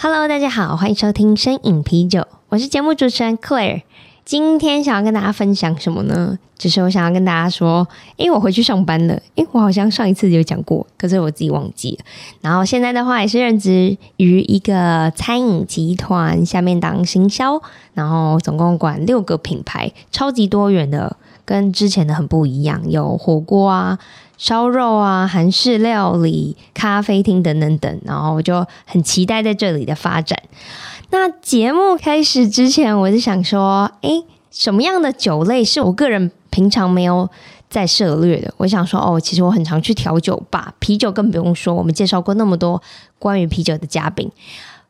Hello，大家好，欢迎收听声饮啤酒，我是节目主持人 Claire。今天想要跟大家分享什么呢？就是我想要跟大家说，因为我回去上班了，因为我好像上一次有讲过，可是我自己忘记了。然后现在的话也是任职于一个餐饮集团下面当行销，然后总共管六个品牌，超级多元的，跟之前的很不一样，有火锅啊。烧肉啊，韩式料理、咖啡厅等等等，然后我就很期待在这里的发展。那节目开始之前，我就想说，诶，什么样的酒类是我个人平常没有在涉猎的？我想说，哦，其实我很常去调酒吧，啤酒更不用说，我们介绍过那么多关于啤酒的嘉宾，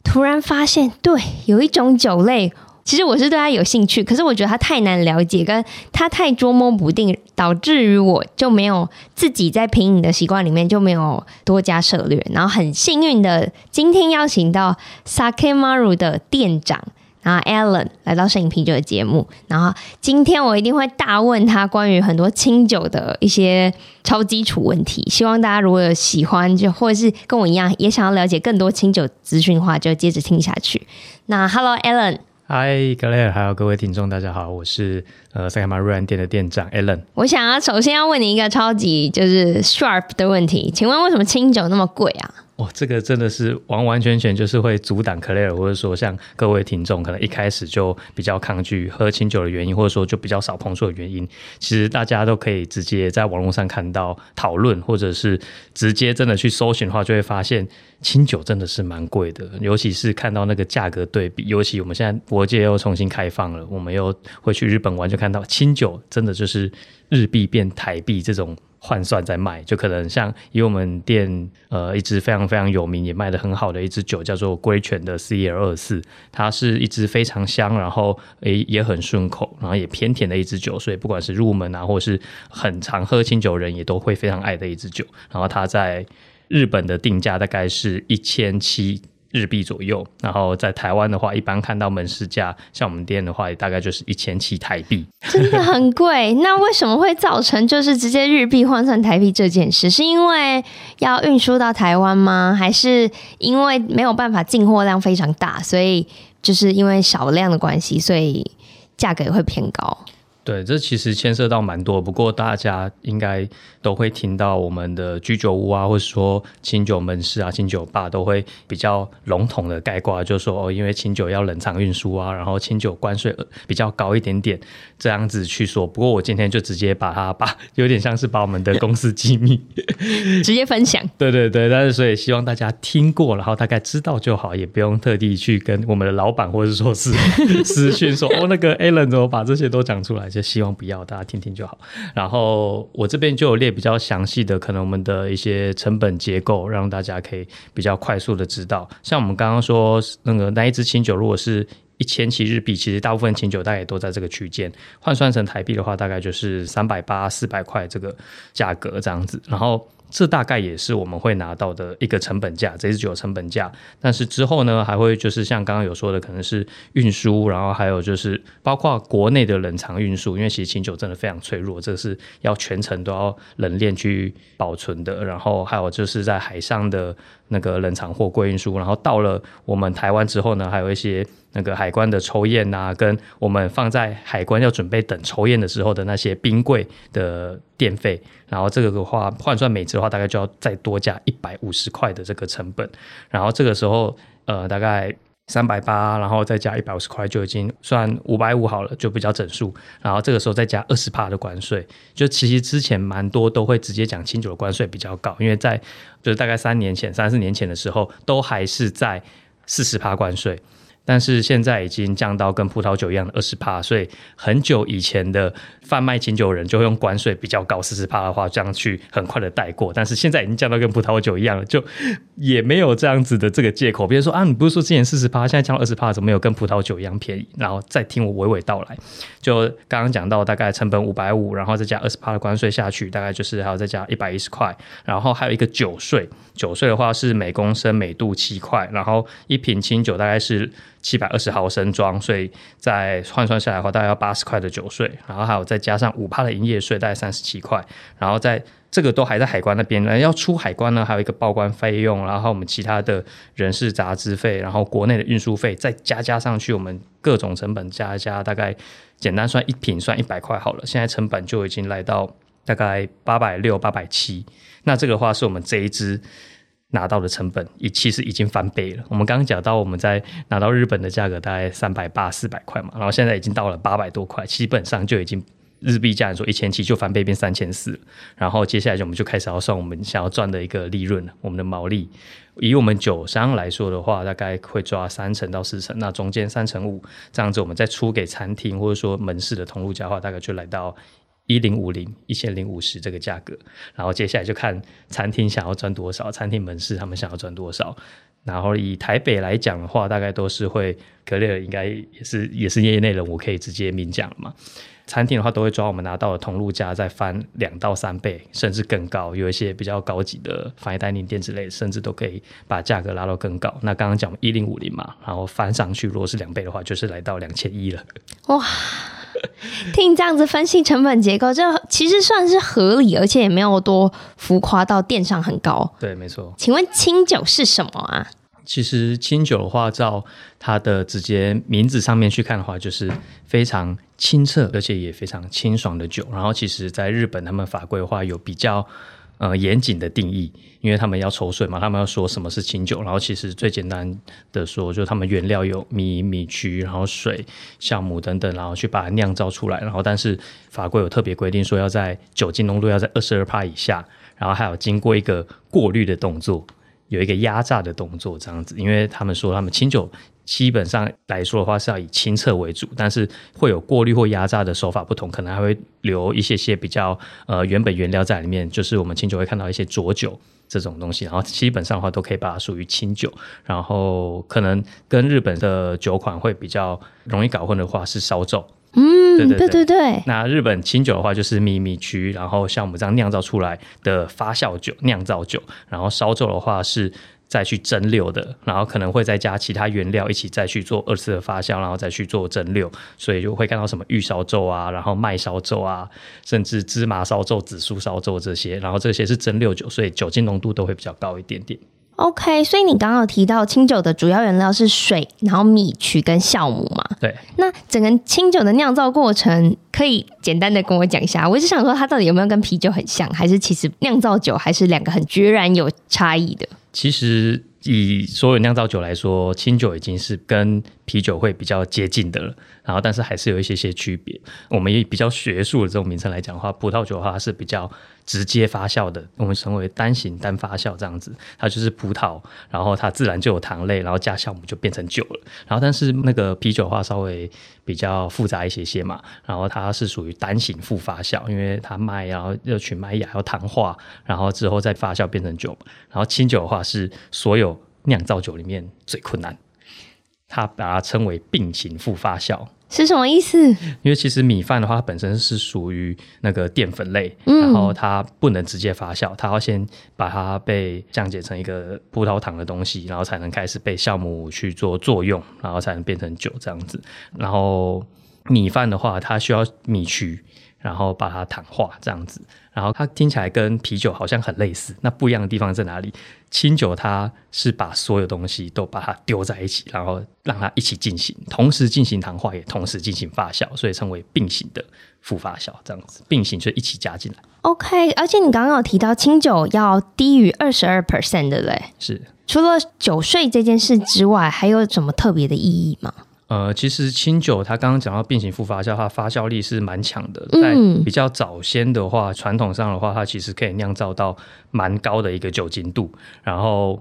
突然发现，对，有一种酒类。其实我是对他有兴趣，可是我觉得他太难了解，跟他太捉摸不定，导致于我就没有自己在品饮的习惯里面就没有多加涉猎。然后很幸运的，今天邀请到 Sakemaru 的店长，然后 Alan 来到摄影啤酒的节目。然后今天我一定会大问他关于很多清酒的一些超基础问题。希望大家如果有喜欢，就或者是跟我一样也想要了解更多清酒资讯的话，就接着听下去。那 Hello Alan。嗨，Claire，还有各位听众，大家好，我是呃 Sakemaru 店的店长 Alan。我想要首先要问你一个超级就是 sharp 的问题，请问为什么清酒那么贵啊？哦，这个真的是完完全全就是会阻挡 Claire，或者说像各位听众可能一开始就比较抗拒喝清酒的原因，或者说就比较少碰触的原因。其实大家都可以直接在网络上看到讨论，或者是直接真的去搜寻的话，就会发现清酒真的是蛮贵的。尤其是看到那个价格对比，尤其我们现在国界又重新开放了，我们又会去日本玩，就看到清酒真的就是日币变台币这种。换算在卖，就可能像以我们店呃一支非常非常有名也卖得很好的一支酒，叫做龟泉的 CL 二四，它是一支非常香，然后诶也很顺口，然后也偏甜的一支酒，所以不管是入门啊，或是很常喝清酒人也都会非常爱的一支酒。然后它在日本的定价大概是一千七。日币左右，然后在台湾的话，一般看到门市价，像我们店的话，也大概就是一千七台币，真的很贵。那为什么会造成就是直接日币换算台币这件事？是因为要运输到台湾吗？还是因为没有办法进货量非常大，所以就是因为少量的关系，所以价格也会偏高？对，这其实牵涉到蛮多，不过大家应该都会听到我们的居酒屋啊，或者说清酒门市啊、清酒吧，都会比较笼统的概括，就是说哦，因为清酒要冷藏运输啊，然后清酒关税比较高一点点，这样子去说。不过我今天就直接把它把有点像是把我们的公司机密 直接分享。对对对，但是所以希望大家听过，然后大概知道就好，也不用特地去跟我们的老板或者说是 私讯说哦，那个 Alan 怎么把这些都讲出来。希望不要，大家听听就好。然后我这边就有列比较详细的，可能我们的一些成本结构，让大家可以比较快速的知道。像我们刚刚说那个那一支清酒，如果是一千七日币，其实大部分清酒大概都在这个区间，换算成台币的话，大概就是三百八、四百块这个价格这样子。然后。这大概也是我们会拿到的一个成本价，这支酒的成本价。但是之后呢，还会就是像刚刚有说的，可能是运输，然后还有就是包括国内的冷藏运输，因为其实清酒真的非常脆弱，这是要全程都要冷链去保存的。然后还有就是在海上的那个冷藏货柜运输，然后到了我们台湾之后呢，还有一些。那个海关的抽验啊，跟我们放在海关要准备等抽验的时候的那些冰柜的电费，然后这个的话换算每次的话，大概就要再多加一百五十块的这个成本。然后这个时候，呃，大概三百八，然后再加一百五十块，就已经算五百五好了，就比较整数。然后这个时候再加二十帕的关税，就其实之前蛮多都会直接讲清楚的关税比较高，因为在就是大概三年前、三四年前的时候，都还是在四十帕关税。但是现在已经降到跟葡萄酒一样的二十帕，所以很久以前的贩卖清酒人就会用关税比较高四十帕的话，这样去很快的带过。但是现在已经降到跟葡萄酒一样了，就也没有这样子的这个借口。比如说啊，你不是说之前四十帕，现在降到二十帕，怎么没有跟葡萄酒一样便宜？然后再听我娓娓道来，就刚刚讲到大概成本五百五，然后再加二十帕的关税下去，大概就是还要再加一百一十块，然后还有一个酒税，酒税的话是每公升每度七块，然后一瓶清酒大概是。七百二十毫升装，所以再换算下来的话，大概要八十块的酒税，然后还有再加上五趴的营业税，大概三十七块，然后在这个都还在海关那边呢，要出海关呢，还有一个报关费用，然后我们其他的人事杂支费，然后国内的运输费再加加上去，我们各种成本加一加，大概简单算一瓶算一百块好了，现在成本就已经来到大概八百六、八百七，那这个话是我们这一支。拿到的成本也其实已经翻倍了。我们刚刚讲到，我们在拿到日本的价格大概三百八四百块嘛，然后现在已经到了八百多块，基本上就已经日币价说一千七就翻倍变三千四。然后接下来我们就开始要算我们想要赚的一个利润了，我们的毛利。以我们酒商来说的话，大概会抓三成到四成，那中间三成五这样子，我们再出给餐厅或者说门市的通路价的话，大概就来到。一零五零一千零五十这个价格，然后接下来就看餐厅想要赚多少，餐厅门市他们想要赚多少。然后以台北来讲的话，大概都是会格雷尔应该也是也是业内人，我可以直接明讲了嘛。餐厅的话都会抓我们拿到的通路价再翻两到三倍，甚至更高。有一些比较高级的 fine dining 店之类，甚至都可以把价格拉到更高。那刚刚讲一零五零嘛，然后翻上去，如果是两倍的话，就是来到两千一了。哇！听这样子分析成本结构，这其实算是合理，而且也没有多浮夸到店上很高。对，没错。请问清酒是什么啊？其实清酒的话，照它的直接名字上面去看的话，就是非常清澈，而且也非常清爽的酒。然后，其实在日本，他们法规的话有比较。呃，严谨的定义，因为他们要抽税嘛，他们要说什么是清酒。然后其实最简单的说，就是他们原料有米、米曲，然后水、酵母等等，然后去把它酿造出来。然后但是法规有特别规定说，要在酒精浓度要在二十二帕以下，然后还有经过一个过滤的动作，有一个压榨的动作这样子。因为他们说他们清酒。基本上来说的话是要以清澈为主，但是会有过滤或压榨的手法不同，可能还会留一些些比较呃原本原料在里面，就是我们清酒会看到一些浊酒这种东西，然后基本上的话都可以把它属于清酒，然后可能跟日本的酒款会比较容易搞混的话是烧酎，嗯，对对对对对。那日本清酒的话就是米米曲，然后像我们这样酿造出来的发酵酒酿造酒，然后烧酒的话是。再去蒸馏的，然后可能会再加其他原料一起再去做二次的发酵，然后再去做蒸馏，所以就会看到什么玉烧酒啊，然后麦烧酒啊，甚至芝麻烧酒、紫苏烧酒这些，然后这些是蒸馏酒，所以酒精浓度都会比较高一点点。OK，所以你刚刚有提到清酒的主要原料是水，然后米曲跟酵母嘛？对。那整个清酒的酿造过程，可以简单的跟我讲一下？我一直想说，它到底有没有跟啤酒很像，还是其实酿造酒还是两个很决然有差异的？其实以所有酿造酒来说，清酒已经是跟啤酒会比较接近的了。然后，但是还是有一些些区别。我们以比较学术的这种名称来讲的话，葡萄酒的话是比较直接发酵的，我们称为单型单发酵这样子。它就是葡萄，然后它自然就有糖类，然后加酵母就变成酒了。然后，但是那个啤酒的话稍微比较复杂一些些嘛。然后它是属于单型复发酵，因为它麦然后要取麦芽要糖化，然后之后再发酵变成酒。然后清酒的话是所有酿造酒里面最困难，它把它称为并行复发酵。是什么意思？因为其实米饭的话，它本身是属于那个淀粉类，嗯，然后它不能直接发酵，它要先把它被降解成一个葡萄糖的东西，然后才能开始被酵母去做作用，然后才能变成酒这样子。然后米饭的话，它需要米曲，然后把它糖化这样子。然后它听起来跟啤酒好像很类似，那不一样的地方在哪里？清酒它是把所有东西都把它丢在一起，然后让它一起进行，同时进行糖化，也同时进行发酵，所以称为并行的复发酵，这样子并行就一起加进来。OK，而且你刚刚有提到清酒要低于二十二 percent 的嘞，是除了酒税这件事之外，还有什么特别的意义吗？呃，其实清酒它刚刚讲到并行复发酵，它发酵力是蛮强的。在比较早先的话，传统上的话，它其实可以酿造到蛮高的一个酒精度。然后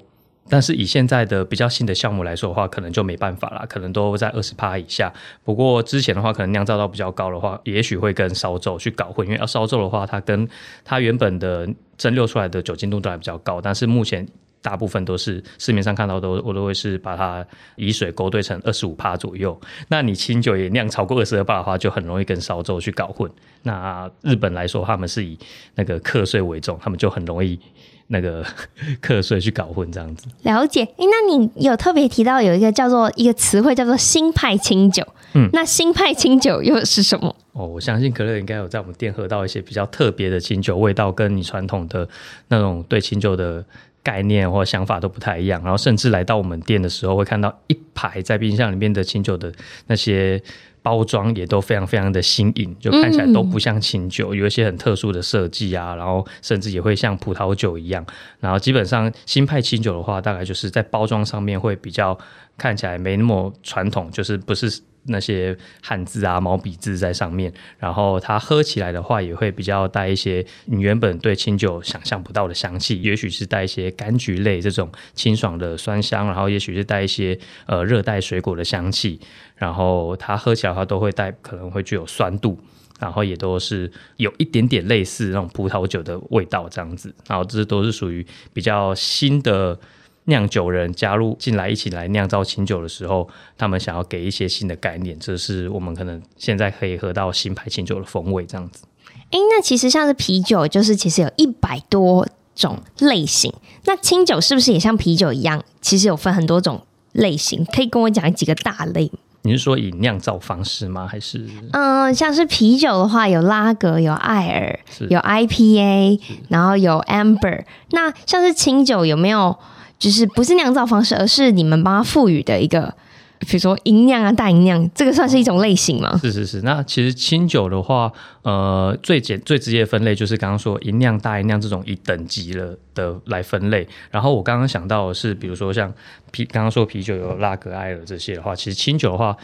但是以现在的比较新的项目来说的话，可能就没办法了，可能都在二十趴以下。不过之前的话，可能酿造到比较高的话，也许会跟烧酒去搞混，因为要烧酒的话，它跟它原本的蒸馏出来的酒精度都还比较高，但是目前。大部分都是市面上看到都，我都会是把它以水勾兑成二十五帕左右。那你清酒也酿超过二十二趴的话，就很容易跟烧酒去搞混。那日本来说，他们是以那个课税为重，他们就很容易那个 课税去搞混这样子。了解，那你有特别提到有一个叫做一个词汇叫做新派清酒，嗯，那新派清酒又是什么？哦，我相信可乐应该有在我们店喝到一些比较特别的清酒味道，跟你传统的那种对清酒的。概念或想法都不太一样，然后甚至来到我们店的时候，会看到一排在冰箱里面的清酒的那些包装也都非常非常的新颖，就看起来都不像清酒，有一些很特殊的设计啊，然后甚至也会像葡萄酒一样。然后基本上新派清酒的话，大概就是在包装上面会比较看起来没那么传统，就是不是。那些汉字啊、毛笔字在上面，然后它喝起来的话，也会比较带一些你原本对清酒想象不到的香气，也许是带一些柑橘类这种清爽的酸香，然后也许是带一些呃热带水果的香气，然后它喝起来的话都会带可能会具有酸度，然后也都是有一点点类似那种葡萄酒的味道这样子，然后这都是属于比较新的。酿酒人加入进来一起来酿造清酒的时候，他们想要给一些新的概念，这是我们可能现在可以喝到新牌清酒的风味这样子。哎、欸，那其实像是啤酒，就是其实有一百多种类型。那清酒是不是也像啤酒一样，其实有分很多种类型？可以跟我讲几个大类？你是说以酿造方式吗？还是？嗯，像是啤酒的话，有拉格，有艾尔，有 IPA，然后有 Amber。那像是清酒有没有？就是不是酿造方式，而是你们帮他赋予的一个，比如说银酿啊、大银酿，这个算是一种类型吗？是是是。那其实清酒的话，呃，最简最直接的分类就是刚刚说银酿、大银酿这种以等级了的来分类。然后我刚刚想到的是，比如说像啤，刚刚说啤酒有拉格、艾尔这些的话，其实清酒的话。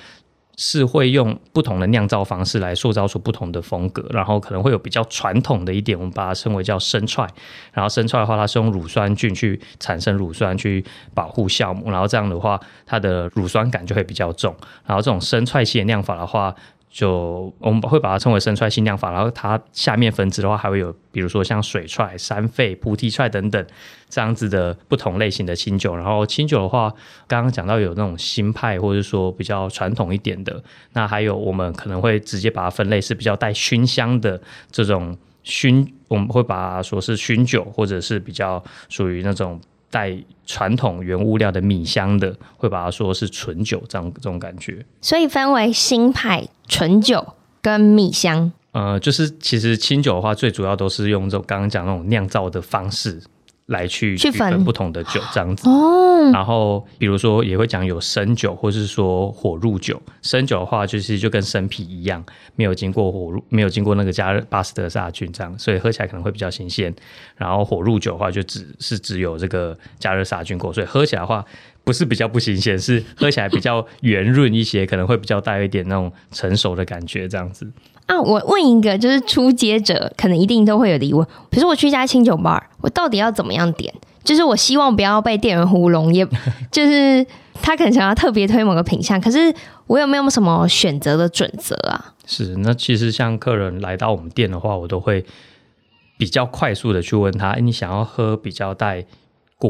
是会用不同的酿造方式来塑造出不同的风格，然后可能会有比较传统的一点，我们把它称为叫生踹。然后生踹的话，它是用乳酸菌去产生乳酸去保护酵母，然后这样的话，它的乳酸感就会比较重。然后这种生踹系的酿法的话，就我们会把它称为生踹新酿法，然后它下面分支的话还会有，比如说像水踹、山沸、菩提踹等等这样子的不同类型的清酒。然后清酒的话，刚刚讲到有那种新派或者说比较传统一点的，那还有我们可能会直接把它分类是比较带熏香的这种熏，我们会把它说是熏酒，或者是比较属于那种。带传统原物料的米香的，会把它说是纯酒，这样这种感觉。所以分为新派纯酒跟米香。呃，就是其实清酒的话，最主要都是用这种刚刚讲那种酿造的方式。来去区分不同的酒这样子哦，然后比如说也会讲有生酒，或是说火入酒。生酒的话，就是就跟生啤一样，没有经过火入，没有经过那个加热巴斯德杀菌这样，所以喝起来可能会比较新鲜。然后火入酒的话，就只是只有这个加热杀菌过，所以喝起来的话，不是比较不新鲜，是喝起来比较圆润一些，可能会比较带一点那种成熟的感觉这样子。啊，我问一个，就是初阶者可能一定都会有的疑问，比如说我去一家清酒 bar，，我到底要怎么样点？就是我希望不要被店员糊弄，也就是他可能想要特别推某个品相，可是我有没有什么选择的准则啊？是，那其实像客人来到我们店的话，我都会比较快速的去问他，哎，你想要喝比较带。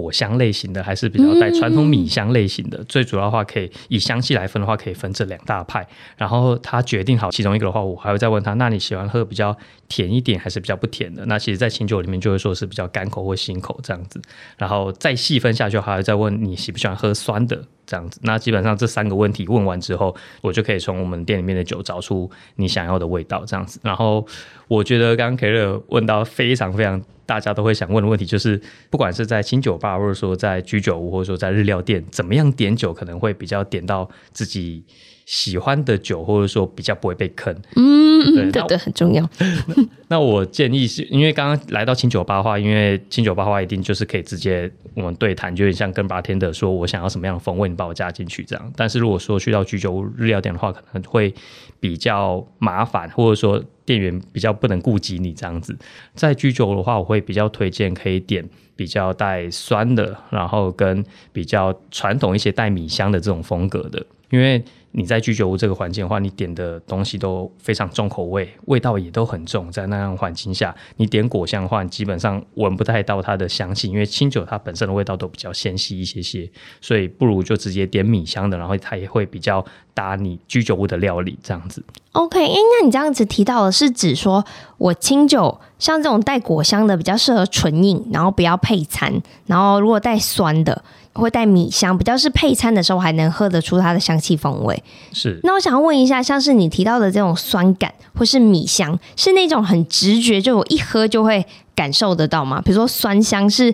果香类型的还是比较带传统米香类型的，嗯、最主要的话可以以香气来分的话，可以分这两大派。然后他决定好其中一个的话，我还会再问他，那你喜欢喝比较甜一点还是比较不甜的？那其实，在清酒里面就会说是比较干口或辛口这样子。然后再细分下去，还会再问你喜不喜欢喝酸的这样子。那基本上这三个问题问完之后，我就可以从我们店里面的酒找出你想要的味道这样子。然后我觉得刚刚 Keller 问到非常非常。大家都会想问的问题就是，不管是在清酒吧，或者说在居酒屋，或者说在日料店，怎么样点酒可能会比较点到自己喜欢的酒，或者说比较不会被坑。嗯，对，对对，很重要。那，那我建议是因为刚刚来到清酒吧的话，因为清酒吧的话一定就是可以直接我们对谈，就有点像跟 bartender 说我想要什么样的风味，你把我加进去这样。但是如果说去到居酒屋、日料店的话，可能会比较麻烦，或者说。店员比较不能顾及你这样子。在居酒的话，我会比较推荐可以点比较带酸的，然后跟比较传统一些带米香的这种风格的，因为。你在居酒屋这个环境的话，你点的东西都非常重口味，味道也都很重。在那样环境下，你点果香的话，基本上闻不太到它的香气，因为清酒它本身的味道都比较纤细一些些，所以不如就直接点米香的，然后它也会比较搭你居酒屋的料理这样子。OK，哎，那你这样子提到的是指说我清酒像这种带果香的比较适合纯饮，然后不要配餐，然后如果带酸的。会带米香，比较是配餐的时候还能喝得出它的香气风味。是。那我想要问一下，像是你提到的这种酸感或是米香，是那种很直觉，就我一喝就会感受得到吗？比如说酸香是，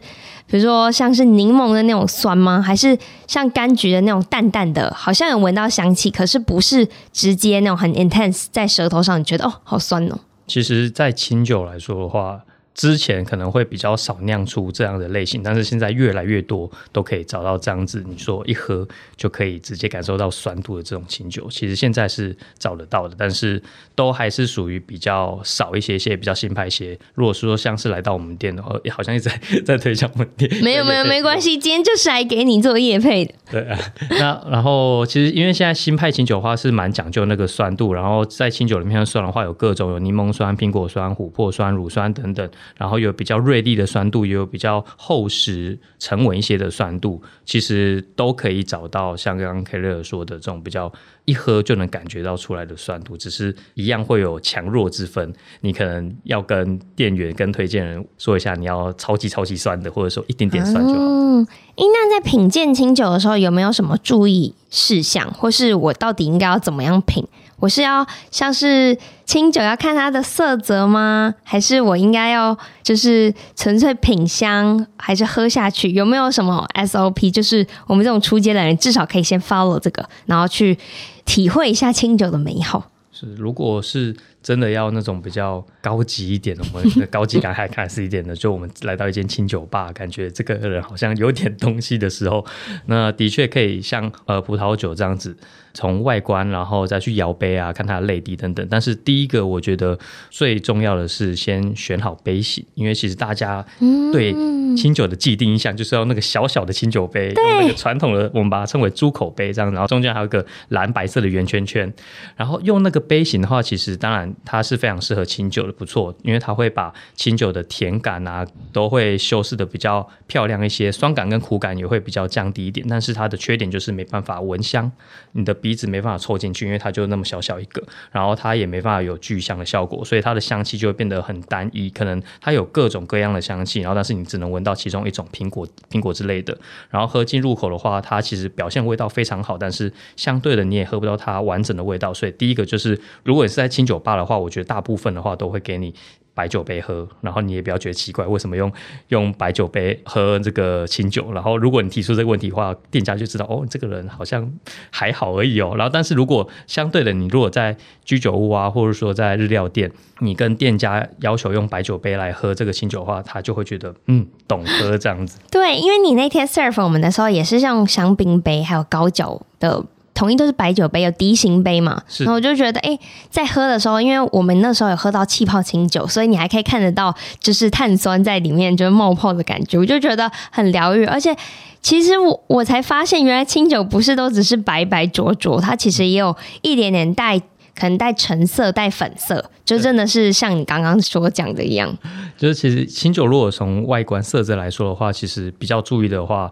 比如说像是柠檬的那种酸吗？还是像柑橘的那种淡淡的，好像有闻到香气，可是不是直接那种很 intense 在舌头上，你觉得哦，好酸哦。其实，在清酒来说的话。之前可能会比较少酿出这样的类型，但是现在越来越多都可以找到这样子。你说一喝就可以直接感受到酸度的这种清酒，其实现在是找得到的，但是都还是属于比较少一些些，比较新派些。如果说像是来到我们店的话，好像一直在在推销我们店，没有没有没关系，今天就是来给你做夜配的。对啊，那然后其实因为现在新派清酒的话是蛮讲究那个酸度，然后在清酒里面的酸的话有各种，有柠檬酸、苹果酸、琥珀酸、乳酸等等。然后有比较锐利的酸度，也有比较厚实沉稳一些的酸度，其实都可以找到像刚刚 Claire 说的这种比较一喝就能感觉到出来的酸度，只是一样会有强弱之分。你可能要跟店员、跟推荐人说一下，你要超级超级酸的，或者说一点点酸就好。嗯，那在品鉴清酒的时候，有没有什么注意事项，或是我到底应该要怎么样品？我是要像是清酒要看它的色泽吗？还是我应该要就是纯粹品香，还是喝下去？有没有什么 SOP？就是我们这种初阶的人至少可以先 follow 这个，然后去体会一下清酒的美好。是，如果是真的要那种比较高级一点的，我们的高级感还开始一点的，就我们来到一间清酒吧，感觉这个人好像有点东西的时候，那的确可以像呃葡萄酒这样子。从外观，然后再去摇杯啊，看它的泪滴等等。但是第一个，我觉得最重要的是先选好杯型，因为其实大家对清酒的既定印象就是要那个小小的清酒杯，用那个传统的我们把它称为猪口杯这样，然后中间还有一个蓝白色的圆圈圈。然后用那个杯型的话，其实当然它是非常适合清酒的，不错，因为它会把清酒的甜感啊都会修饰的比较漂亮一些，酸感跟苦感也会比较降低一点。但是它的缺点就是没办法闻香，你的鼻子没办法凑进去，因为它就那么小小一个，然后它也没办法有聚香的效果，所以它的香气就会变得很单一。可能它有各种各样的香气，然后但是你只能闻到其中一种苹果、苹果之类的。然后喝进入口的话，它其实表现味道非常好，但是相对的你也喝不到它完整的味道。所以第一个就是，如果你是在清酒吧的话，我觉得大部分的话都会给你。白酒杯喝，然后你也不要觉得奇怪，为什么用用白酒杯喝这个清酒？然后如果你提出这个问题的话，店家就知道哦，这个人好像还好而已哦。然后但是如果相对的，你如果在居酒屋啊，或者说在日料店，你跟店家要求用白酒杯来喝这个清酒的话，他就会觉得嗯，懂喝这样子。对，因为你那天 serve 我们的时候也是用香槟杯，还有高脚的。统一都是白酒杯，有笛形杯嘛？然后我就觉得，哎、欸，在喝的时候，因为我们那时候有喝到气泡清酒，所以你还可以看得到，就是碳酸在里面，就是冒泡的感觉，我就觉得很疗愈。而且，其实我我才发现，原来清酒不是都只是白白浊浊，它其实也有一点点带，可能带橙色、带粉色，就真的是像你刚刚所讲的一样。就是其实清酒如果从外观色泽来说的话，其实比较注意的话。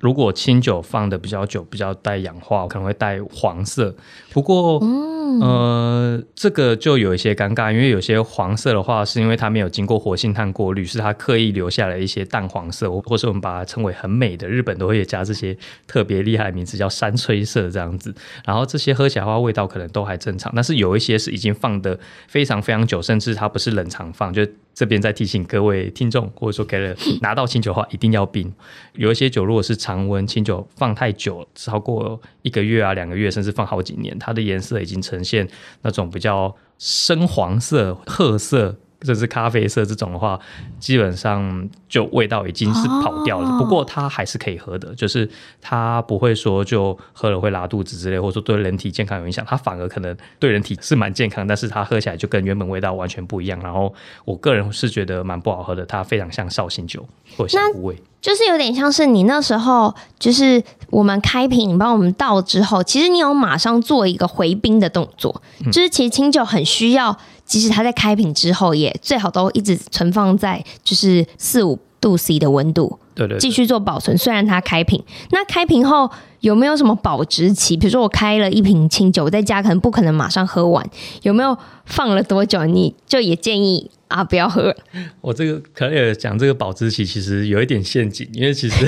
如果清酒放的比较久，比较带氧化，可能会带黄色。不过，嗯、呃，这个就有一些尴尬，因为有些黄色的话，是因为它没有经过活性炭过滤，是它刻意留下了一些淡黄色，或是我们把它称为很美的，日本都会加这些特别厉害的名字，叫山吹色这样子。然后这些喝起来的话，味道可能都还正常，但是有一些是已经放的非常非常久，甚至它不是冷藏放，就。这边再提醒各位听众，或者说给了拿到清酒的话，一定要冰。有一些酒如果是常温清酒放太久，超过一个月啊、两个月，甚至放好几年，它的颜色已经呈呈现那种比较深黄色、褐色甚至咖啡色这种的话，基本上就味道已经是跑掉了。哦、不过它还是可以喝的，就是它不会说就喝了会拉肚子之类，或者说对人体健康有影响。它反而可能对人体是蛮健康，但是它喝起来就跟原本味道完全不一样。然后我个人是觉得蛮不好喝的，它非常像绍兴酒或香菇味，就是有点像是你那时候就是我们开瓶，你帮我们倒之后，其实你有马上做一个回冰的动作，嗯、就是其实清酒很需要。即使它在开瓶之后，也最好都一直存放在就是四五度 C 的温度，对对，继续做保存。虽然它开瓶，那开瓶后有没有什么保质期？比如说我开了一瓶清酒，我在家可能不可能马上喝完，有没有放了多久？你就也建议。啊，不要喝！我这个可以讲这个保质期，其实有一点陷阱，因为其实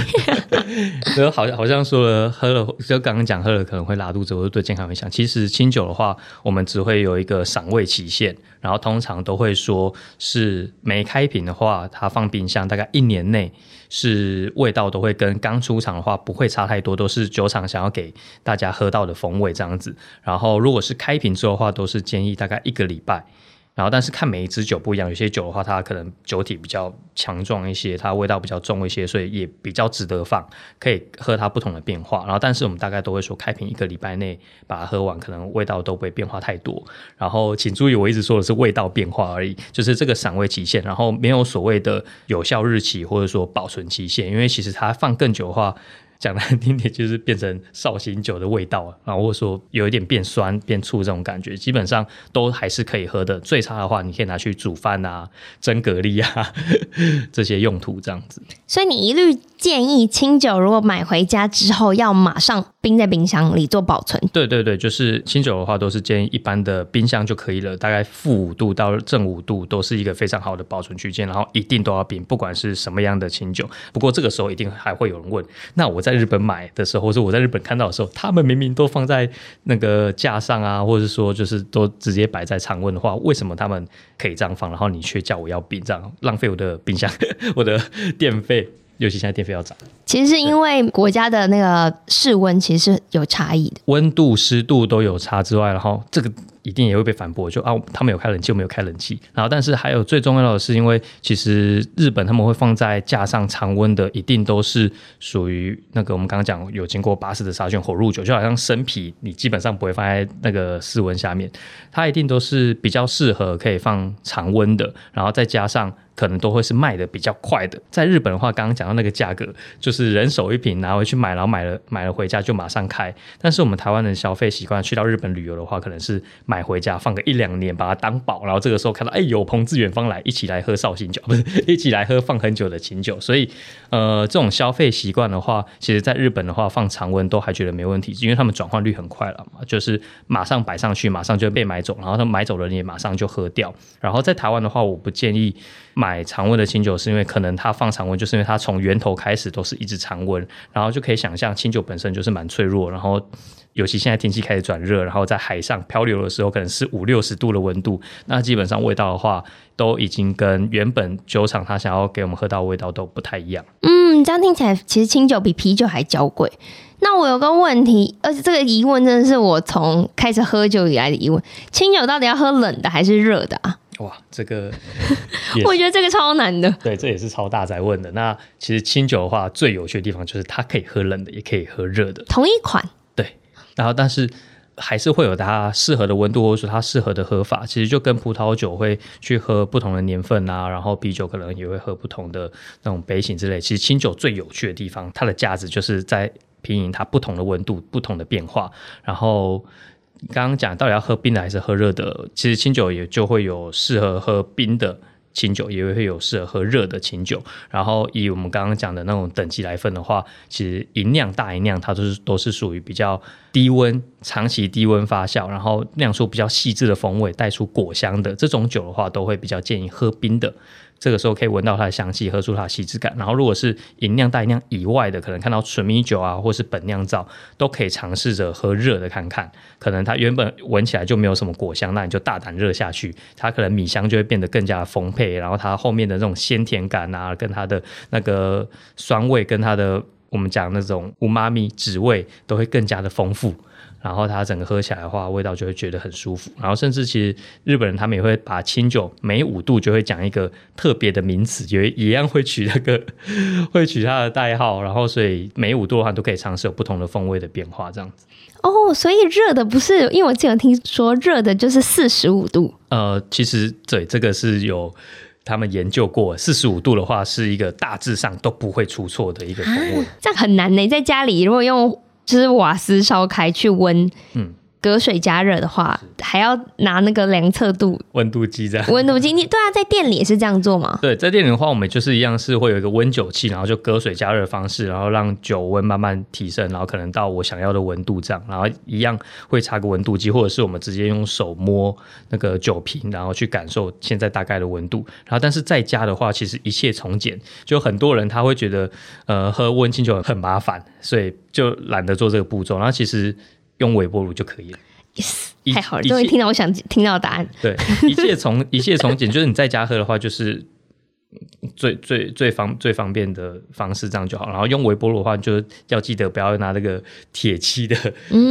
好像好像说了喝了，就刚刚讲喝了可能会拉肚子，或者对健康影响。其实清酒的话，我们只会有一个赏味期限，然后通常都会说是没开瓶的话，它放冰箱大概一年内是味道都会跟刚出厂的话不会差太多，都是酒厂想要给大家喝到的风味这样子。然后如果是开瓶之后的话，都是建议大概一个礼拜。然后，但是看每一支酒不一样，有些酒的话，它可能酒体比较强壮一些，它味道比较重一些，所以也比较值得放，可以喝它不同的变化。然后，但是我们大概都会说，开瓶一个礼拜内把它喝完，可能味道都不会变化太多。然后，请注意，我一直说的是味道变化而已，就是这个赏味期限，然后没有所谓的有效日期或者说保存期限，因为其实它放更久的话。讲难听点，就是变成绍兴酒的味道，然后或者说有一点变酸、变醋这种感觉，基本上都还是可以喝的。最差的话，你可以拿去煮饭啊、蒸蛤蜊啊 这些用途这样子。所以你一律建议清酒，如果买回家之后要马上冰在冰箱里做保存。对对对，就是清酒的话，都是建议一般的冰箱就可以了，大概负五度到正五度都是一个非常好的保存区间，然后一定都要冰，不管是什么样的清酒。不过这个时候一定还会有人问，那我在。日本买的时候，或者我在日本看到的时候，他们明明都放在那个架上啊，或者说就是都直接摆在常温的话，为什么他们可以这样放，然后你却叫我要冰，这样浪费我的冰箱，我的电费，尤其现在电费要涨。其实是因为国家的那个室温其实是有差异的，温度、湿度都有差之外，然后这个。一定也会被反驳，就啊，他们有开冷气，我没有开冷气。然后，但是还有最重要的是，因为其实日本他们会放在架上常温的，一定都是属于那个我们刚刚讲有经过巴士的杀菌火入酒，就好像生啤，你基本上不会放在那个室温下面，它一定都是比较适合可以放常温的，然后再加上。可能都会是卖的比较快的。在日本的话，刚刚讲到那个价格，就是人手一瓶拿回去买，然后买了买了回家就马上开。但是我们台湾人消费习惯，去到日本旅游的话，可能是买回家放个一两年，把它当宝。然后这个时候看到，哎，有朋自远方来，一起来喝绍兴酒，不是一起来喝放很久的清酒。所以，呃，这种消费习惯的话，其实在日本的话放常温都还觉得没问题，因为他们转换率很快了嘛，就是马上摆上去，马上就被买走，然后他们买走了你也马上就喝掉。然后在台湾的话，我不建议。买常温的清酒是因为可能它放常温，就是因为它从源头开始都是一直常温，然后就可以想象清酒本身就是蛮脆弱，然后尤其现在天气开始转热，然后在海上漂流的时候可能是五六十度的温度，那基本上味道的话都已经跟原本酒厂他想要给我们喝到的味道都不太一样。嗯，这样听起来其实清酒比啤酒还娇贵。那我有个问题，而且这个疑问真的是我从开始喝酒以来的疑问：清酒到底要喝冷的还是热的啊？哇，这个 我觉得这个超难的。对，这也是超大哉问的。那其实清酒的话，最有趣的地方就是它可以喝冷的，也可以喝热的，同一款。然后但是还是会有它适合的温度，或者说它适合的喝法。其实就跟葡萄酒会去喝不同的年份啊，然后啤酒可能也会喝不同的那种杯型之类。其实清酒最有趣的地方，它的价值就是在品饮它不同的温度、不同的变化，然后。刚刚讲到底要喝冰的还是喝热的？其实清酒也就会有适合喝冰的清酒，也会有适合喝热的清酒。然后以我们刚刚讲的那种等级来分的话，其实一酿大一酿，它都是都是属于比较低温、长期低温发酵，然后酿出比较细致的风味，带出果香的这种酒的话，都会比较建议喝冰的。这个时候可以闻到它的香气，喝出它的细致感。然后，如果是吟酿、大酿以外的，可能看到纯米酒啊，或是本酿造，都可以尝试着喝热的看看。可能它原本闻起来就没有什么果香，那你就大胆热下去，它可能米香就会变得更加丰沛。然后它后面的那种鲜甜感啊，跟它的那个酸味，跟它的我们讲那种乌妈咪滋味都会更加的丰富。然后它整个喝起来的话，味道就会觉得很舒服。然后甚至其实日本人他们也会把清酒每五度就会讲一个特别的名词，也一样会取那个 会取它的代号。然后所以每五度的话都可以尝试有不同的风味的变化，这样子。哦，所以热的不是，因为我之前有听说热的就是四十五度。呃，其实对这个是有他们研究过，四十五度的话是一个大致上都不会出错的一个风味。啊，这样很难呢，在家里如果用。就是瓦斯烧开去温，隔水加热的话，还要拿那个量测度温度计这样。温度计，你对啊，在店里也是这样做吗？对，在店里的话，我们就是一样是会有一个温酒器，然后就隔水加热方式，然后让酒温慢慢提升，然后可能到我想要的温度这样，然后一样会插个温度计，或者是我们直接用手摸那个酒瓶，然后去感受现在大概的温度。然后，但是在家的话，其实一切从简，就很多人他会觉得呃喝温清酒很麻烦，所以就懒得做这个步骤。然后其实。用微波炉就可以了。Yes，太好了，终于听到我想听到的答案。对，一切从 一切从简，就是你在家喝的话，就是最最最方最方便的方式，这样就好。然后用微波炉的话，就要记得不要拿那个铁器的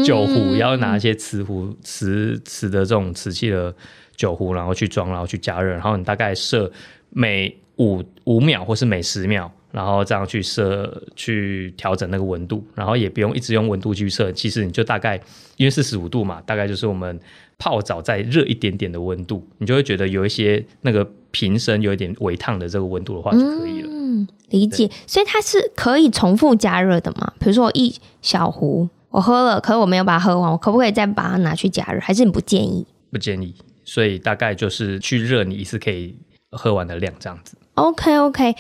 酒壶，嗯、要拿一些瓷壶、瓷瓷的这种瓷器的酒壶，然后去装，然后去加热。然后你大概设每五五秒或是每十秒。然后这样去设去调整那个温度，然后也不用一直用温度去设，其实你就大概因为四十五度嘛，大概就是我们泡澡再热一点点的温度，你就会觉得有一些那个瓶身有一点微烫的这个温度的话就可以了。嗯，理解。所以它是可以重复加热的嘛？比如说我一小壶我喝了，可是我没有把它喝完，我可不可以再把它拿去加热？还是你不建议？不建议。所以大概就是去热你一次可以喝完的量这样子。OK OK。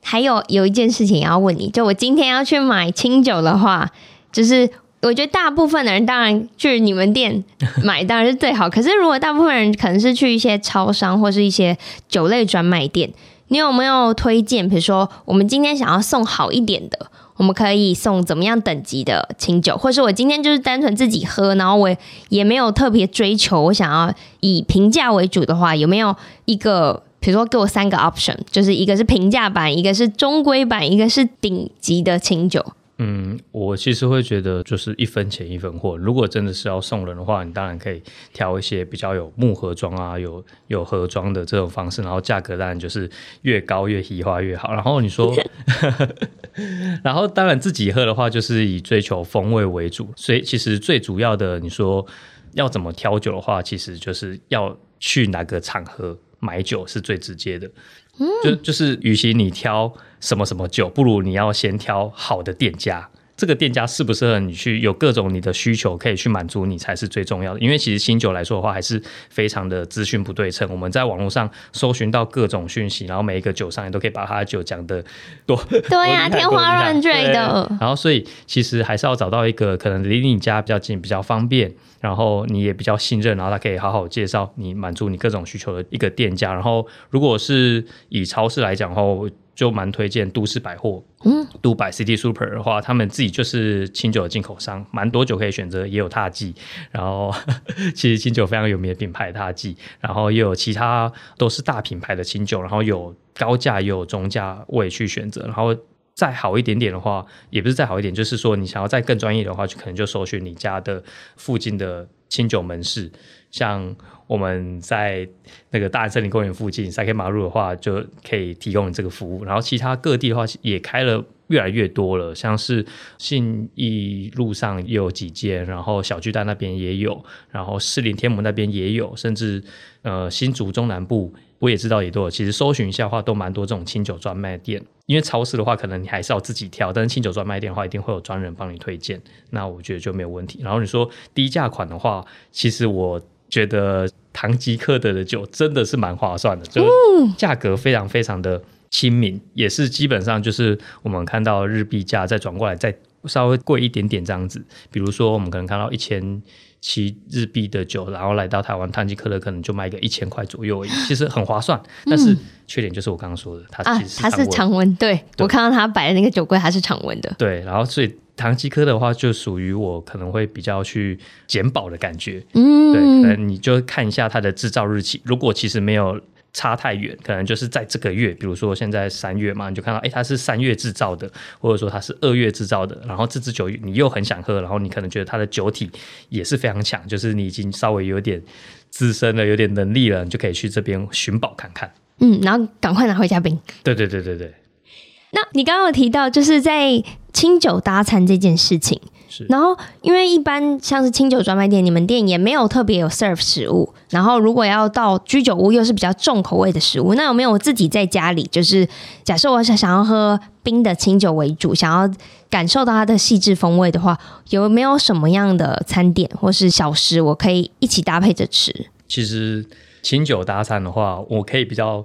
还有有一件事情要问你，就我今天要去买清酒的话，就是我觉得大部分的人当然去你们店 买当然是最好，可是如果大部分人可能是去一些超商或是一些酒类专卖店，你有没有推荐？比如说我们今天想要送好一点的，我们可以送怎么样等级的清酒，或是我今天就是单纯自己喝，然后我也没有特别追求，我想要以平价为主的话，有没有一个？比如说，给我三个 option，就是一个是平价版，一个是中规版，一个是顶级的清酒。嗯，我其实会觉得就是一分钱一分货。如果真的是要送人的话，你当然可以挑一些比较有木盒装啊，有有盒装的这种方式，然后价格当然就是越高越喜花越好。然后你说，然后当然自己喝的话，就是以追求风味为主。所以其实最主要的，你说要怎么挑酒的话，其实就是要去哪个场合。买酒是最直接的，嗯、就就是，与其你挑什么什么酒，不如你要先挑好的店家。这个店家适不适合你去，有各种你的需求可以去满足你才是最重要的。因为其实新酒来说的话，还是非常的资讯不对称。我们在网络上搜寻到各种讯息，然后每一个酒商也都可以把他的酒讲得 多对呀、啊，天花乱坠的。然后所以其实还是要找到一个可能离你家比较近、比较方便，然后你也比较信任，然后他可以好好介绍你、满足你各种需求的一个店家。然后如果是以超市来讲的话，就蛮推荐都市百货，嗯，都百 City Super 的话，他们自己就是清酒的进口商，蛮多酒可以选择，也有踏剂，然后 其实清酒非常有名的品牌踏剂，然后也有其他都是大品牌的清酒，然后有高价也有中价位去选择，然后再好一点点的话，也不是再好一点，就是说你想要再更专业的话，就可能就搜寻你家的附近的清酒门市，像。我们在那个大安森林公园附近，塞克马路的话，就可以提供这个服务。然后其他各地的话，也开了越来越多了，像是信义路上也有几间，然后小巨蛋那边也有，然后士林天母那边也有，甚至呃新竹中南部我也知道也都有。其实搜寻一下的话，都蛮多这种清酒专卖店。因为超市的话，可能你还是要自己挑，但是清酒专卖店的话，一定会有专人帮你推荐。那我觉得就没有问题。然后你说低价款的话，其实我。觉得唐吉诃德的酒真的是蛮划算的，就价格非常非常的亲民，也是基本上就是我们看到日币价再转过来再稍微贵一点点这样子。比如说我们可能看到一千七日币的酒，然后来到台湾，唐吉克勒可能就卖个一千块左右而已，其实很划算。但是缺点就是我刚刚说的，它其实是它是常温，对，对我看到它摆的那个酒柜它是常温的，对，然后所以。唐吉诃德的话，就属于我可能会比较去捡宝的感觉。嗯，对，可能你就看一下它的制造日期。如果其实没有差太远，可能就是在这个月，比如说现在三月嘛，你就看到，哎，它是三月制造的，或者说它是二月制造的，然后这支酒你又很想喝，然后你可能觉得它的酒体也是非常强，就是你已经稍微有点资深了，有点能力了，你就可以去这边寻宝看看。嗯，然后赶快拿回家冰。对对对对对。那你刚刚有提到，就是在清酒搭餐这件事情。然后，因为一般像是清酒专卖店，你们店也没有特别有 serve 食物。然后，如果要到居酒屋，又是比较重口味的食物，那有没有我自己在家里，就是假设我想想要喝冰的清酒为主，想要感受到它的细致风味的话，有没有什么样的餐点或是小食，我可以一起搭配着吃？其实清酒搭餐的话，我可以比较。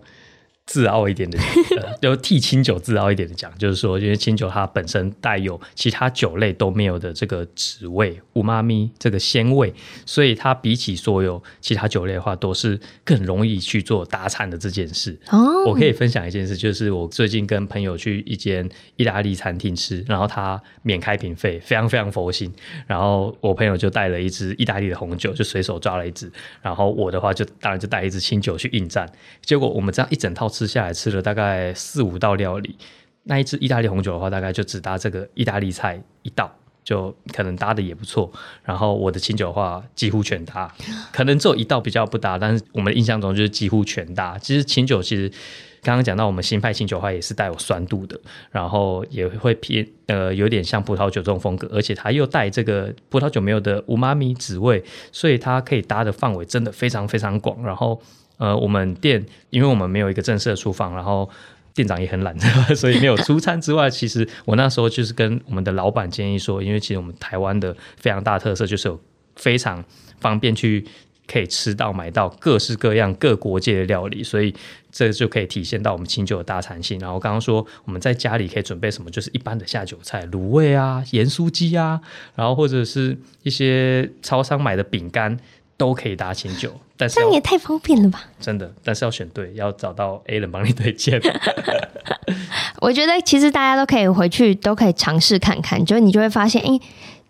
自傲一点的，呃，就替清酒自傲一点的讲，就是说，因为清酒它本身带有其他酒类都没有的这个滋味、うまみ这个鲜味，所以它比起所有其他酒类的话，都是更容易去做搭餐的这件事。哦，我可以分享一件事，就是我最近跟朋友去一间意大利餐厅吃，然后他免开瓶费，非常非常佛心。然后我朋友就带了一支意大利的红酒，就随手抓了一支，然后我的话就当然就带一支清酒去应战。结果我们这样一整套。 吃下来吃了大概四五道料理，那一支意大利红酒的话，大概就只搭这个意大利菜一道，就可能搭的也不错。然后我的清酒的话几乎全搭，可能只有一道比较不搭，但是我们的印象中就是几乎全搭。其实清酒其实刚刚讲到我们新派清酒的话也是带有酸度的，然后也会偏呃有点像葡萄酒这种风格，而且它又带这个葡萄酒没有的うまみ滋味，所以它可以搭的范围真的非常非常广。然后。 呃，我们店因为我们没有一个正式的厨房，然后店长也很懒，所以没有出餐之外，其实我那时候就是跟我们的老板建议说，因为其实我们台湾的非常大特色就是有非常方便去可以吃到买到各式各样各国界的料理，所以这就可以体现到我们清酒的大餐性。然后刚刚说我们在家里可以准备什么，就是一般的下酒菜，卤味啊、盐酥鸡啊，然后或者是一些超商买的饼干。都可以搭清酒，但是这样也太方便了吧！真的，但是要选对，要找到 A 人帮你推荐。我觉得其实大家都可以回去，都可以尝试看看，就你就会发现，哎，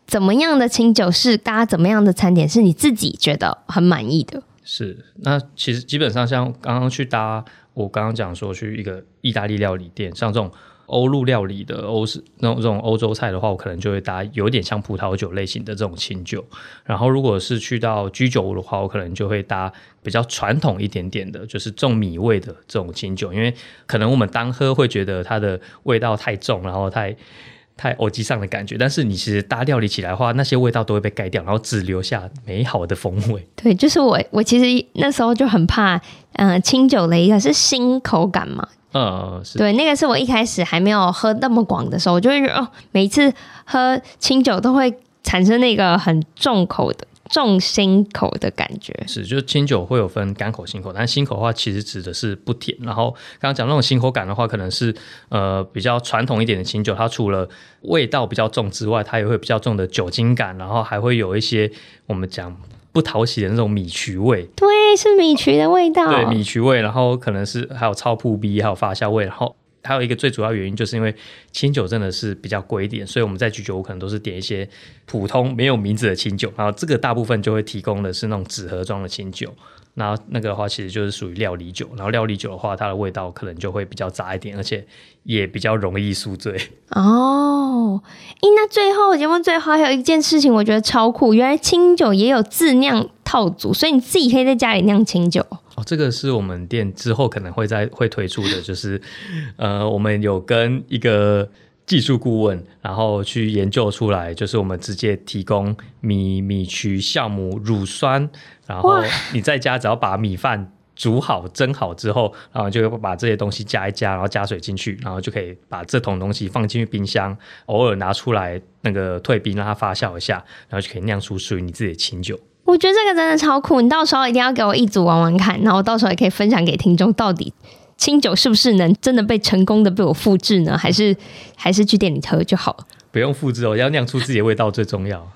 怎么样的清酒是搭怎么样的餐点，是你自己觉得很满意的。是，那其实基本上像刚刚去搭，我刚刚讲说去一个意大利料理店，像这种。欧陆料理的欧式那种这种欧洲菜的话，我可能就会搭有点像葡萄酒类型的这种清酒。然后如果是去到居酒屋的话，我可能就会搭比较传统一点点的，就是重米味的这种清酒。因为可能我们单喝会觉得它的味道太重，然后太太欧吉桑的感觉。但是你其实搭料理起来的话，那些味道都会被盖掉，然后只留下美好的风味。对，就是我我其实那时候就很怕，嗯、清酒的一个是新口感嘛。嗯，是对，那个是我一开始还没有喝那么广的时候，我就会觉得哦，每一次喝清酒都会产生那个很重口的重心口的感觉。是，就是清酒会有分干口、心口，但心口的话其实指的是不甜。然后刚刚讲那种心口感的话，可能是呃比较传统一点的清酒，它除了味道比较重之外，它也会比较重的酒精感，然后还会有一些我们讲。不讨喜的那种米曲味，对，是米曲的味道。对，米曲味，然后可能是还有超扑鼻，还有发酵味，然后还有一个最主要原因，就是因为清酒真的是比较贵一点，所以我们在居酒屋可能都是点一些普通没有名字的清酒，然后这个大部分就会提供的是那种纸盒装的清酒。然后那个的话，其实就是属于料理酒。然后料理酒的话，它的味道可能就会比较杂一点，而且也比较容易宿醉。哦，咦，那最后节目最后还有一件事情，我觉得超酷，原来清酒也有自酿套组，所以你自己可以在家里酿清酒。哦，这个是我们店之后可能会在会推出的，就是呃，我们有跟一个。技术顾问，然后去研究出来，就是我们直接提供米、米曲、酵母、乳酸，然后你在家只要把米饭煮好、蒸好之后，然后就把这些东西加一加，然后加水进去，然后就可以把这桶东西放进去冰箱，偶尔拿出来那个退冰，让它发酵一下，然后就可以酿出属于你自己的清酒。我觉得这个真的超酷，你到时候一定要给我一组玩玩看，然后我到时候也可以分享给听众到底。清酒是不是能真的被成功的被我复制呢？还是还是去店里喝就好了？不用复制哦，要酿出自己的味道最重要。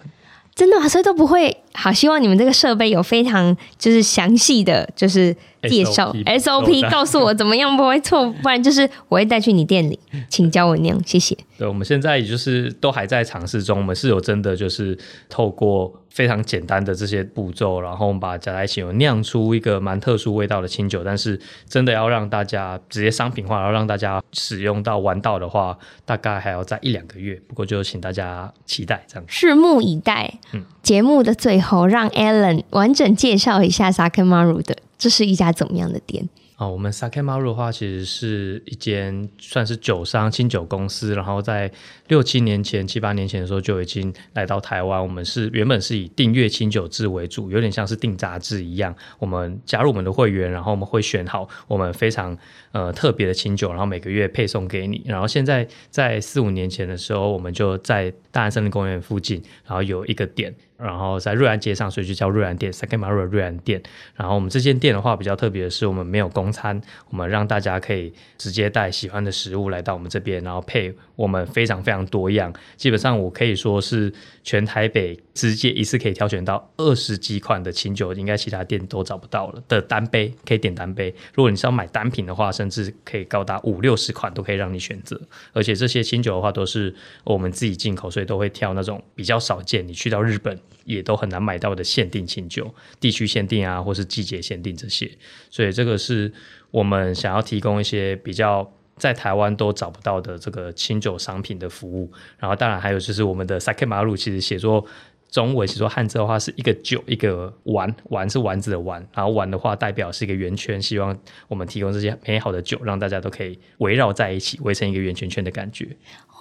真的吗？所以都不会。好，希望你们这个设备有非常就是详细的就是介绍 SOP，告诉我怎么样不会错，不然就是我会带去你店里，请教我酿，谢谢。对，我们现在也就是都还在尝试中，我们是有真的就是透过非常简单的这些步骤，然后我们把它加在一起，有酿出一个蛮特殊味道的清酒。但是真的要让大家直接商品化，然后让大家使用到玩到的话，大概还要再一两个月。不过就请大家期待这样，拭目以待。嗯，节目的最后，让 Alan 完整介绍一下 Sakemaru 的。这是一家怎么样的店？哦，我们 Sakemaru 的话，其实是一间算是酒商、清酒公司。然后在六七年前、七八年前的时候就已经来到台湾。我们是原本是以订阅清酒制为主，有点像是订杂志一样。我们加入我们的会员，然后我们会选好我们非常呃特别的清酒，然后每个月配送给你。然后现在在四五年前的时候，我们就在大安森林公园附近，然后有一个点。然后在瑞安街上，所以就叫瑞安店，Sakemaru 瑞安店。然后我们这间店的话比较特别的是，我们没有供餐，我们让大家可以直接带喜欢的食物来到我们这边，然后配我们非常非常多样，基本上我可以说是全台北直接一次可以挑选到二十几款的清酒，应该其他店都找不到了的单杯，可以点单杯。如果你是要买单品的话，甚至可以高达五六十款都可以让你选择。而且这些清酒的话都是我们自己进口，所以都会挑那种比较少见，你去到日本。也都很难买到的限定清酒，地区限定啊，或是季节限定这些，所以这个是我们想要提供一些比较在台湾都找不到的这个清酒商品的服务。然后当然还有就是我们的 Sakemaru，其实写作中文写作汉字的话是一个酒一个丸，丸是丸子的丸，然后丸的话代表是一个圆圈，希望我们提供这些美好的酒，让大家都可以围绕在一起，围成一个圆圈圈的感觉。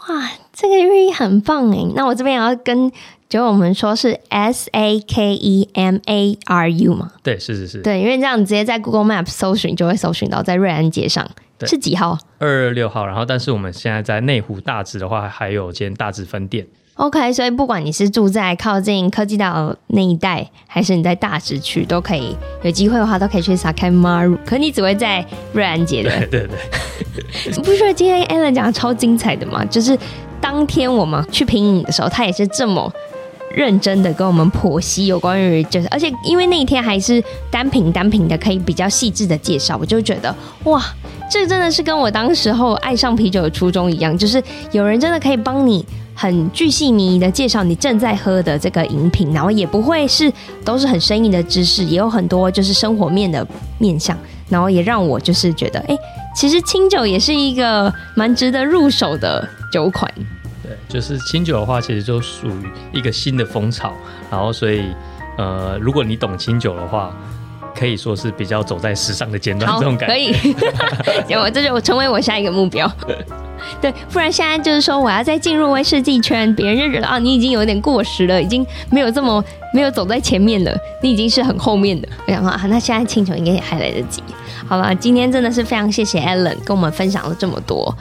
哇，这个寓意很棒诶！那我这边也要跟酒友们说，是 S A K E M A R U 嘛？对，是是是。对，因为这样直接在 Google Map 搜寻就会搜寻到，在瑞安街上对是几号？二二六号。然后，但是我们现在在内湖大直的话，还有间大直分店。OK，所以不管你是住在靠近科技岛那一带，还是你在大直区，都可以有机会的话，都可以去 Sakemaru。可你只会在瑞安街的。对对对。你不觉得今天 Alan 讲的超精彩的吗？就是当天我们去品饮的时候，他也是这么认真的跟我们剖析有关于，就是而且因为那一天还是单品单品的，可以比较细致的介绍，我就觉得哇，这真的是跟我当时候爱上啤酒的初衷一样，就是有人真的可以帮你。很巨细靡遗的介绍你正在喝的这个饮品，然后也不会是都是很生硬的知识，也有很多就是生活面的面向，然后也让我就是觉得，哎，其实清酒也是一个蛮值得入手的酒款。对，就是清酒的话，其实就属于一个新的风潮，然后所以，呃，如果你懂清酒的话。可以说是比较走在时尚的尖端，这种感觉。可以，结果这就成为我下一个目标。对，不然现在就是说我要再进入威士忌圈，别人就觉得啊，你已经有点过时了，已经没有这么没有走在前面了，你已经是很后面的。我想说啊，那现在请求应该也还来得及。好了，今天真的是非常谢谢 Allen 跟我们分享了这么多，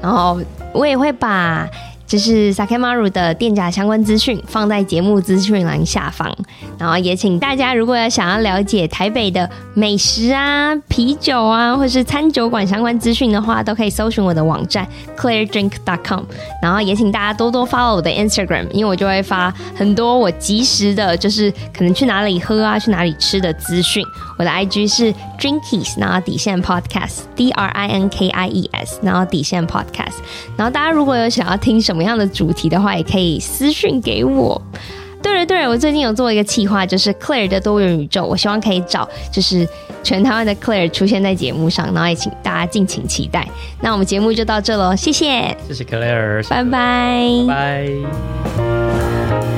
然后我也会把。这是 Sakemaru 的店家相关资讯，放在节目资讯栏下方。然后也请大家，如果要想要了解台北的美食啊、啤酒啊，或是餐酒馆相关资讯的话，都可以搜寻我的网站 ClearDrink.com，。然后也请大家多多 follow 我的 Instagram，因为我就会发很多我即时的，就是可能去哪里喝啊、去哪里吃的资讯。我的 IG 是 Drinkies，然后底线 Podcast，D R I N K I E S，然后底线 Podcast。然后大家如果有想要听什么样的主题的话，也可以私讯给我。对了对了，我最近有做一个企划，就是 Claire 的多元宇宙，我希望可以找就是全台湾的 Claire 出现在节目上，然后也请大家敬请期待。那我们节目就到这喽，谢谢，谢谢 Claire，拜拜，拜。